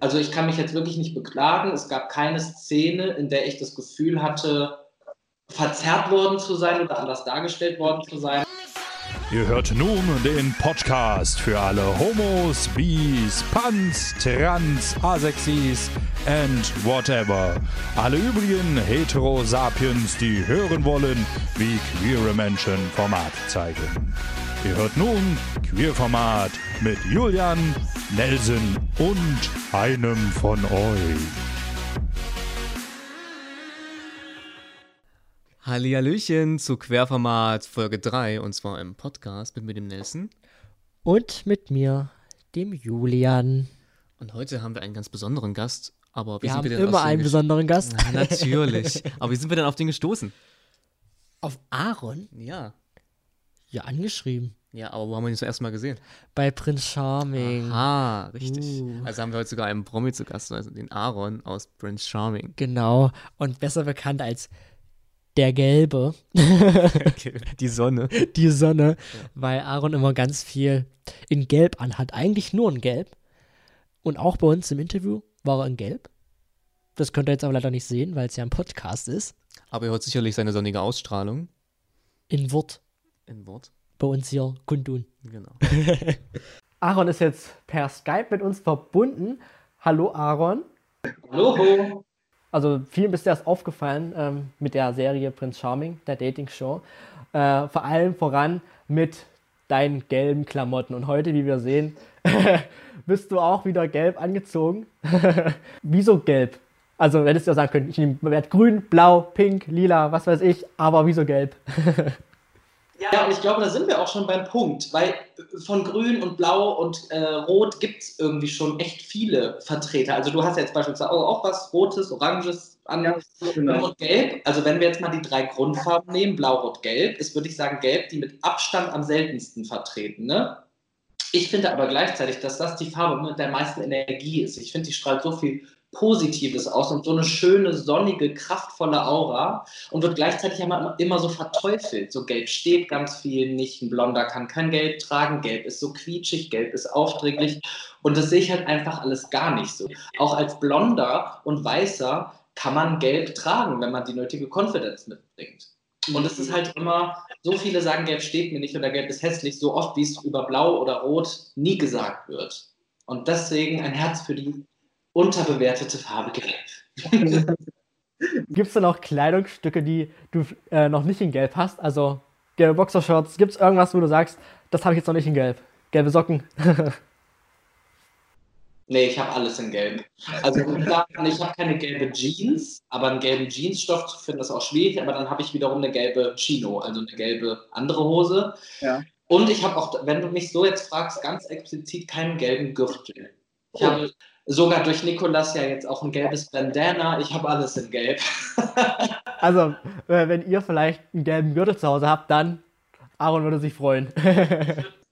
Also ich kann mich jetzt wirklich nicht beklagen. Es gab keine Szene, in der ich das Gefühl hatte, verzerrt worden zu sein oder anders dargestellt worden zu sein. Ihr hört nun den Podcast für alle Homos, Bis, Pans, Trans, Asexis and whatever. Alle übrigen Heterosapiens, die hören wollen, wie queere Menschen Format zeigen. Ihr hört nun Queerformat mit Julian, Nelson und einem von euch. Hallihallöchen zu Querformat Folge 3 und zwar im Podcast mit mir, dem Nelson. Und mit mir, dem Julian. Und heute haben wir einen ganz besonderen Gast. Aber wie wir sind haben wir denn immer einen besonderen Gast. Ja, natürlich. aber wie sind wir denn auf den gestoßen? Auf Aaron? Ja. Ja, angeschrieben. Ja, aber wo haben wir ihn zuerst mal gesehen? Bei Prince Charming. Ah, richtig. Uh. Also haben wir heute sogar einen Promi zu Gast, also den Aaron aus Prince Charming. Genau. Und besser bekannt als der Gelbe. Die Sonne. Die Sonne. Weil Aaron immer ganz viel in Gelb anhat. Eigentlich nur in Gelb. Und auch bei uns im Interview war er in Gelb. Das könnt ihr jetzt aber leider nicht sehen, weil es ja ein Podcast ist. Aber er hört sicherlich seine sonnige Ausstrahlung. In Wort. In Wort. Bei uns hier kundtun. Genau. Aaron ist jetzt per Skype mit uns verbunden. Hallo Aaron. Hallo. Also vielen ist erst aufgefallen ähm, mit der Serie Prince Charming, der Dating-Show. Äh, vor allem voran mit deinen gelben Klamotten. Und heute, wie wir sehen, bist du auch wieder gelb angezogen. wieso gelb? Also hättest du ja sagen können, ich nehme werd grün, blau, pink, lila, was weiß ich, aber wieso gelb? Ja, und ich glaube, da sind wir auch schon beim Punkt, weil von Grün und Blau und äh, Rot gibt es irgendwie schon echt viele Vertreter. Also du hast jetzt beispielsweise auch, was Rotes, Oranges, an genau. und Gelb. Also wenn wir jetzt mal die drei Grundfarben nehmen, Blau, Rot, Gelb, ist, würde ich sagen, Gelb die mit Abstand am seltensten vertreten. Ne? Ich finde aber gleichzeitig, dass das die Farbe mit der meisten Energie ist. Ich finde, die strahlt so viel Positives aus und so eine schöne, sonnige, kraftvolle Aura und wird gleichzeitig immer, immer so verteufelt. So gelb steht ganz viel nicht. Ein Blonder kann kein Gelb tragen. Gelb ist so quietschig, gelb ist aufdringlich. Und das sehe ich halt einfach alles gar nicht so. Auch als Blonder und Weißer kann man Gelb tragen, wenn man die nötige Confidence mitbringt. Und es ist halt immer, so viele sagen, Gelb steht mir nicht oder Gelb ist hässlich, so oft wie es über Blau oder Rot nie gesagt wird. Und deswegen ein Herz für die unterbewertete Farbe Gelb. Gibt es denn auch Kleidungsstücke, die du äh, noch nicht in Gelb hast? Also gelbe Boxershorts. Gibt es irgendwas, wo du sagst, das habe ich jetzt noch nicht in Gelb? Gelbe Socken. Nee, ich habe alles in Gelb. Also ich habe keine gelbe Jeans, aber einen gelben Jeansstoff zu finden ist auch schwierig, aber dann habe ich wiederum eine gelbe Chino, also eine gelbe andere Hose. Ja. Und ich habe auch, wenn du mich so jetzt fragst, ganz explizit keinen gelben Gürtel. Ich habe sogar durch Nikolas ja jetzt auch ein gelbes Bandana. Ich habe alles in Gelb. also, äh, wenn ihr vielleicht einen gelben Gürtel zu Hause habt, dann Aaron würde sich freuen.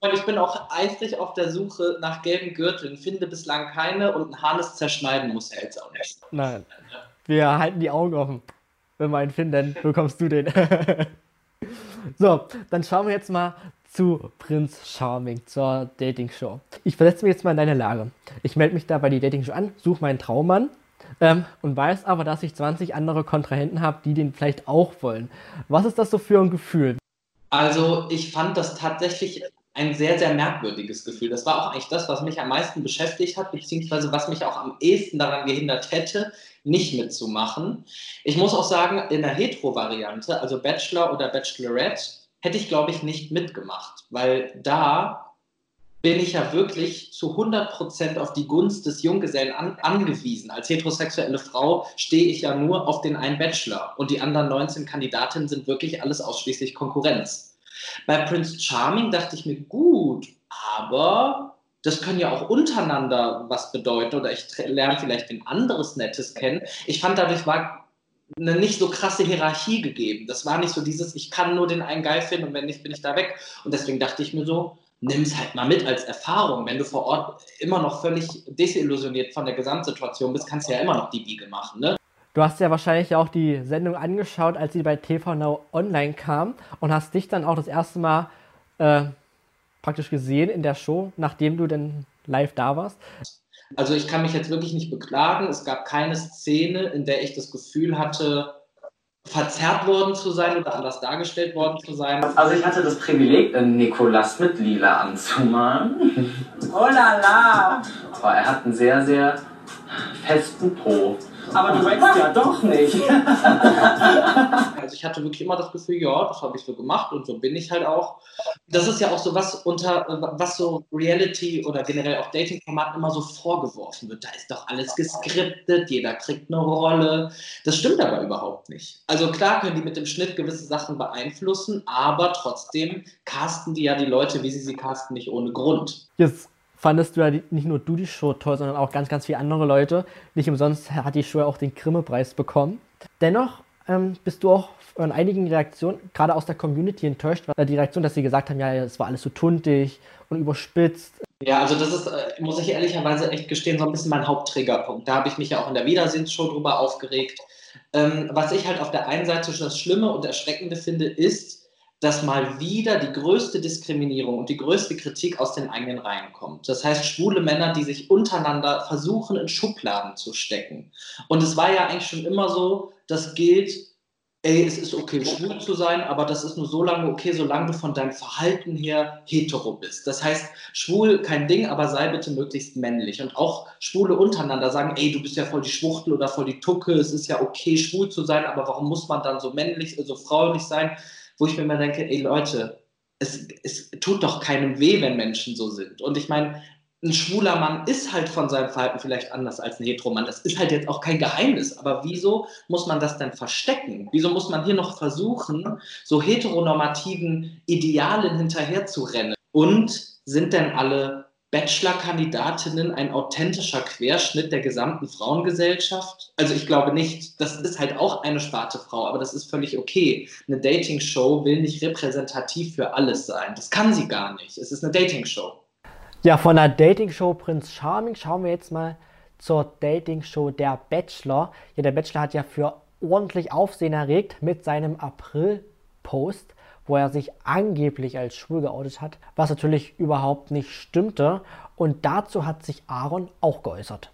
Und ich bin auch eifrig auf der Suche nach gelben Gürteln, finde bislang keine und ein Harnes zerschneiden muss er jetzt auch nicht. Nein. Wir halten die Augen offen. Wenn wir einen finden, bekommst du den. so, dann schauen wir jetzt mal zu Prinz Charming, zur Dating-Show. Ich versetze mich jetzt mal in deine Lage. Ich melde mich da bei die Dating-Show an, suche meinen Traummann ähm, und weiß aber, dass ich 20 andere Kontrahenten habe, die den vielleicht auch wollen. Was ist das so für ein Gefühl? Also ich fand das tatsächlich ein sehr, sehr merkwürdiges Gefühl. Das war auch eigentlich das, was mich am meisten beschäftigt hat, beziehungsweise was mich auch am ehesten daran gehindert hätte, nicht mitzumachen. Ich muss auch sagen, in der Hetero-Variante, also Bachelor oder Bachelorette, hätte ich, glaube ich, nicht mitgemacht, weil da bin ich ja wirklich zu 100% auf die Gunst des Junggesellen an, angewiesen. Als heterosexuelle Frau stehe ich ja nur auf den einen Bachelor und die anderen 19 Kandidatinnen sind wirklich alles ausschließlich Konkurrenz. Bei Prince Charming dachte ich mir, gut, aber das können ja auch untereinander was bedeuten oder ich lerne vielleicht ein anderes Nettes kennen. Ich fand, dadurch war eine nicht so krasse Hierarchie gegeben. Das war nicht so dieses, ich kann nur den einen geil finden und wenn nicht, bin ich da weg. Und deswegen dachte ich mir so, nimm es halt mal mit als Erfahrung. Wenn du vor Ort immer noch völlig desillusioniert von der Gesamtsituation bist, kannst du ja immer noch die Biege machen. Ne? Du hast ja wahrscheinlich auch die Sendung angeschaut, als sie bei TV Now online kam und hast dich dann auch das erste Mal äh, praktisch gesehen in der Show, nachdem du dann live da warst. Also ich kann mich jetzt wirklich nicht beklagen. Es gab keine Szene, in der ich das Gefühl hatte, verzerrt worden zu sein oder anders dargestellt worden zu sein. Also ich hatte das Privileg, Nikolas mit Lila anzumalen. Oh la la! Aber er hat einen sehr, sehr festen Po. Aber du wächst ja doch nicht. also ich hatte wirklich immer das Gefühl, ja, das habe ich so gemacht und so bin ich halt auch. Das ist ja auch so was unter, was so Reality oder generell auch Dating-Formaten immer so vorgeworfen wird. Da ist doch alles geskriptet, jeder kriegt eine Rolle. Das stimmt aber überhaupt nicht. Also klar können die mit dem Schnitt gewisse Sachen beeinflussen, aber trotzdem casten die ja die Leute, wie sie sie casten, nicht ohne Grund. Jetzt fandest du ja nicht nur du die Show toll, sondern auch ganz, ganz viele andere Leute. Nicht umsonst hat die Show ja auch den Grimme-Preis bekommen. Dennoch ähm, bist du auch in einigen Reaktionen, gerade aus der Community, enttäuscht, weil die Reaktion, dass sie gesagt haben, ja, es war alles so tuntig und überspitzt. Ja, also das ist, äh, muss ich ehrlicherweise echt gestehen, so ein bisschen mein Hauptträgerpunkt. Da habe ich mich ja auch in der Wiedersehensshow drüber aufgeregt. Ähm, was ich halt auf der einen Seite das Schlimme und Erschreckende finde, ist, dass mal wieder die größte Diskriminierung und die größte Kritik aus den eigenen Reihen kommt. Das heißt, schwule Männer, die sich untereinander versuchen, in Schubladen zu stecken. Und es war ja eigentlich schon immer so, das gilt, ey, es ist okay, schwul zu sein, aber das ist nur so lange okay, solange du von deinem Verhalten her hetero bist. Das heißt, schwul kein Ding, aber sei bitte möglichst männlich. Und auch Schwule untereinander sagen, ey, du bist ja voll die Schwuchtel oder voll die Tucke, es ist ja okay, schwul zu sein, aber warum muss man dann so männlich, so fraulich sein? Wo ich mir immer denke, ey Leute, es, es tut doch keinem weh, wenn Menschen so sind. Und ich meine, ein schwuler Mann ist halt von seinem Verhalten vielleicht anders als ein Heteromann. Das ist halt jetzt auch kein Geheimnis. Aber wieso muss man das denn verstecken? Wieso muss man hier noch versuchen, so heteronormativen Idealen hinterherzurennen? Und sind denn alle Bachelor-Kandidatinnen ein authentischer Querschnitt der gesamten Frauengesellschaft? Also ich glaube nicht. Das ist halt auch eine Sparte Frau, aber das ist völlig okay. Eine Dating-Show will nicht repräsentativ für alles sein. Das kann sie gar nicht. Es ist eine Dating-Show. Ja, von der Dating-Show Prinz Charming schauen wir jetzt mal zur Dating-Show Der Bachelor. Ja, der Bachelor hat ja für ordentlich Aufsehen erregt mit seinem April-Post wo er sich angeblich als schwul geoutet hat, was natürlich überhaupt nicht stimmte. Und dazu hat sich Aaron auch geäußert.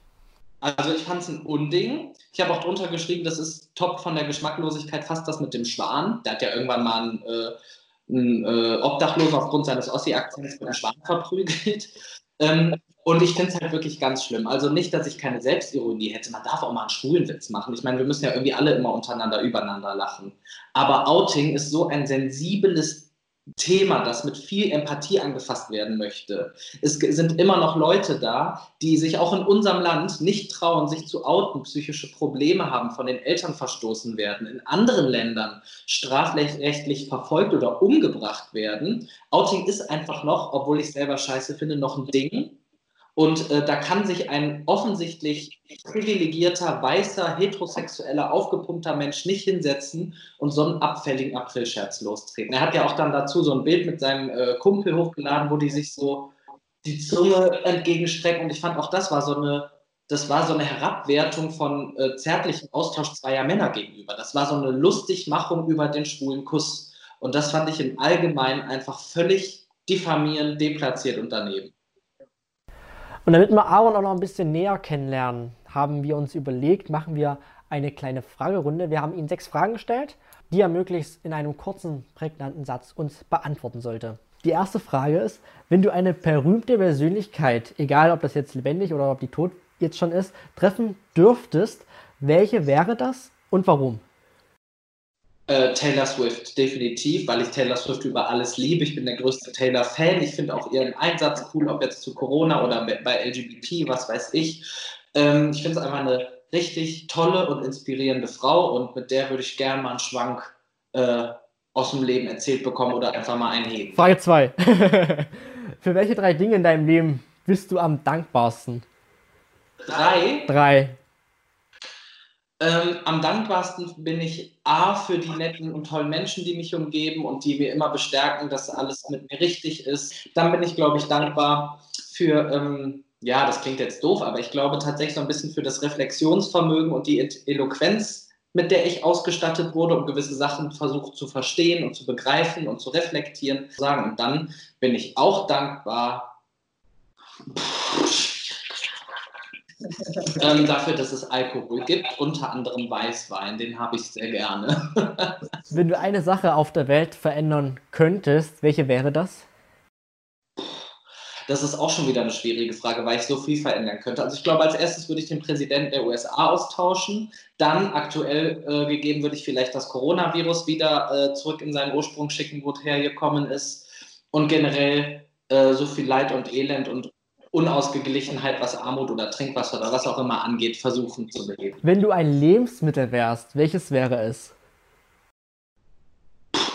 Also ich fand es ein Unding. Ich habe auch drunter geschrieben, das ist top von der Geschmacklosigkeit fast das mit dem Schwan. Der hat ja irgendwann mal einen, äh, einen äh, Obdachlosen aufgrund seines Ossi-Akzents mit einem Schwan verprügelt. Ähm, und ich finde es halt wirklich ganz schlimm. Also nicht, dass ich keine Selbstironie hätte. Man darf auch mal einen schwulen Witz machen. Ich meine, wir müssen ja irgendwie alle immer untereinander, übereinander lachen. Aber Outing ist so ein sensibles Thema, das mit viel Empathie angefasst werden möchte. Es sind immer noch Leute da, die sich auch in unserem Land nicht trauen, sich zu outen, psychische Probleme haben, von den Eltern verstoßen werden, in anderen Ländern strafrechtlich verfolgt oder umgebracht werden. Outing ist einfach noch, obwohl ich selber scheiße finde, noch ein Ding und äh, da kann sich ein offensichtlich privilegierter, weißer, heterosexueller, aufgepumpter Mensch nicht hinsetzen und so einen abfälligen Aprilscherz lostreten. Er hat ja auch dann dazu so ein Bild mit seinem äh, Kumpel hochgeladen, wo die sich so die Zunge entgegenstrecken. Und ich fand auch das war so eine, das war so eine Herabwertung von äh, zärtlichem Austausch zweier Männer gegenüber. Das war so eine Lustigmachung über den schwulen Kuss. Und das fand ich im Allgemeinen einfach völlig diffamierend, deplatziert und daneben. Und damit wir Aaron auch noch ein bisschen näher kennenlernen, haben wir uns überlegt, machen wir eine kleine Fragerunde. Wir haben ihm sechs Fragen gestellt, die er möglichst in einem kurzen, prägnanten Satz uns beantworten sollte. Die erste Frage ist, wenn du eine berühmte Persönlichkeit, egal ob das jetzt lebendig oder ob die tot jetzt schon ist, treffen dürftest, welche wäre das und warum? Äh, Taylor Swift, definitiv, weil ich Taylor Swift über alles liebe. Ich bin der größte Taylor-Fan. Ich finde auch ihren Einsatz cool, ob jetzt zu Corona oder bei LGBT, was weiß ich. Ähm, ich finde es einfach eine richtig tolle und inspirierende Frau und mit der würde ich gerne mal einen Schwank äh, aus dem Leben erzählt bekommen oder einfach mal einheben. Frage 2. Für welche drei Dinge in deinem Leben bist du am dankbarsten? Drei? Drei. Ähm, am dankbarsten bin ich A für die netten und tollen Menschen, die mich umgeben und die mir immer bestärken, dass alles mit mir richtig ist. Dann bin ich, glaube ich, dankbar für, ähm, ja, das klingt jetzt doof, aber ich glaube tatsächlich so ein bisschen für das Reflexionsvermögen und die Eloquenz, mit der ich ausgestattet wurde, um gewisse Sachen versucht zu verstehen und zu begreifen und zu reflektieren. Und dann bin ich auch dankbar. Pff, ähm, dafür, dass es Alkohol gibt, unter anderem Weißwein. Den habe ich sehr gerne. Wenn du eine Sache auf der Welt verändern könntest, welche wäre das? Das ist auch schon wieder eine schwierige Frage, weil ich so viel verändern könnte. Also ich glaube, als erstes würde ich den Präsidenten der USA austauschen. Dann aktuell äh, gegeben würde ich vielleicht das Coronavirus wieder äh, zurück in seinen Ursprung schicken, wo es hergekommen ist. Und generell äh, so viel Leid und Elend und Unausgeglichenheit, was Armut oder Trinkwasser oder was auch immer angeht, versuchen zu beheben. Wenn du ein Lebensmittel wärst, welches wäre es?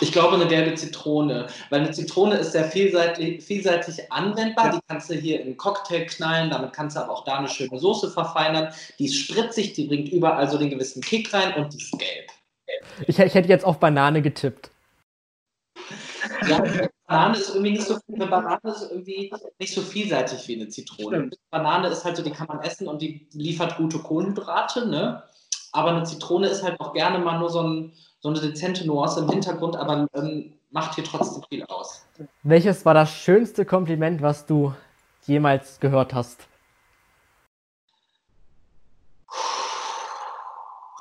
Ich glaube eine gelbe Zitrone, weil eine Zitrone ist sehr vielseitig, vielseitig anwendbar. Ja. Die kannst du hier in einen Cocktail knallen, damit kannst du aber auch da eine schöne Soße verfeinern. Die ist spritzig, die bringt überall so den gewissen Kick rein und die ist gelb. Ich, ich hätte jetzt auf Banane getippt. Ja, Banane ist irgendwie nicht so eine Banane ist irgendwie nicht so vielseitig wie eine Zitrone. Stimmt. Banane ist halt so, die kann man essen und die liefert gute Kohlenhydrate, ne? Aber eine Zitrone ist halt auch gerne mal nur so, ein, so eine dezente Nuance im Hintergrund, aber ähm, macht hier trotzdem viel aus. Welches war das schönste Kompliment, was du jemals gehört hast?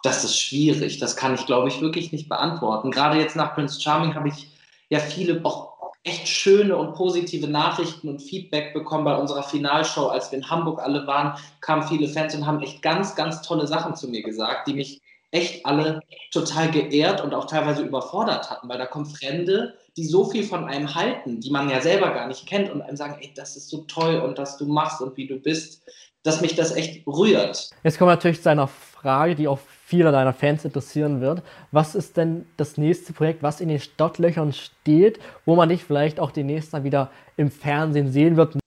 Das ist schwierig. Das kann ich, glaube ich, wirklich nicht beantworten. Gerade jetzt nach Prince Charming habe ich ja viele auch echt schöne und positive Nachrichten und Feedback bekommen bei unserer Finalshow. Als wir in Hamburg alle waren, kamen viele Fans und haben echt ganz, ganz tolle Sachen zu mir gesagt, die mich echt alle total geehrt und auch teilweise überfordert hatten, weil da kommen Fremde, die so viel von einem halten, die man ja selber gar nicht kennt und einem sagen, ey, das ist so toll und was du machst und wie du bist, dass mich das echt rührt. Jetzt kommen wir natürlich zu einer Frage, die auch viele deiner Fans interessieren wird. Was ist denn das nächste Projekt, was in den Stadtlöchern steht, wo man dich vielleicht auch demnächst mal wieder im Fernsehen sehen wird?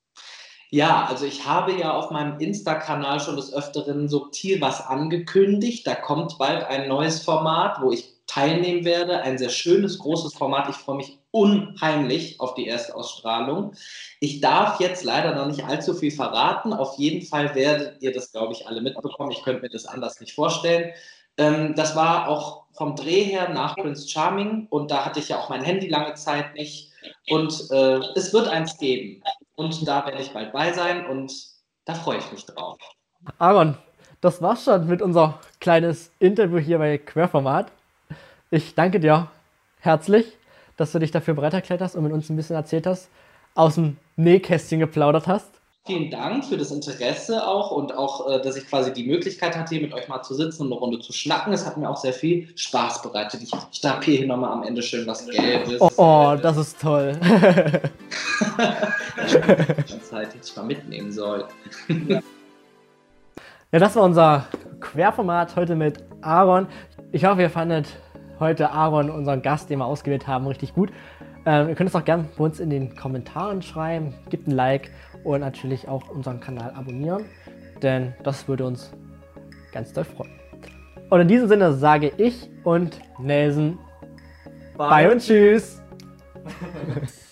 Ja, also ich habe ja auf meinem Insta-Kanal schon des Öfteren subtil was angekündigt. Da kommt bald ein neues Format, wo ich teilnehmen werde. Ein sehr schönes, großes Format. Ich freue mich unheimlich auf die Erstausstrahlung. Ich darf jetzt leider noch nicht allzu viel verraten. Auf jeden Fall werdet ihr das, glaube ich, alle mitbekommen. Ich könnte mir das anders nicht vorstellen. Ähm, das war auch vom Dreh her nach Prince Charming und da hatte ich ja auch mein Handy lange Zeit nicht. Und äh, es wird eins geben. Und da werde ich bald bei sein und da freue ich mich drauf. Aaron, das war's schon mit unser kleines Interview hier bei Querformat. Ich danke dir herzlich, dass du dich dafür bereit erklärt hast und mit uns ein bisschen erzählt hast, aus dem Nähkästchen geplaudert hast. Vielen Dank für das Interesse auch und auch, äh, dass ich quasi die Möglichkeit hatte, hier mit euch mal zu sitzen und eine Runde zu schnacken. Es hat mir auch sehr viel Spaß bereitet. Ich, ich darf hier nochmal am Ende schön was Gelbes. Oh, oh das ist toll. Zeit hätte ich mal mitnehmen soll. ja, das war unser Querformat heute mit Aaron. Ich hoffe, ihr fandet heute Aaron, unseren Gast, den wir ausgewählt haben, richtig gut. Ähm, ihr könnt es auch gerne bei uns in den Kommentaren schreiben. Gebt ein Like und natürlich auch unseren Kanal abonnieren, denn das würde uns ganz doll freuen. Und in diesem Sinne sage ich und Nelson Bye, Bye und Tschüss.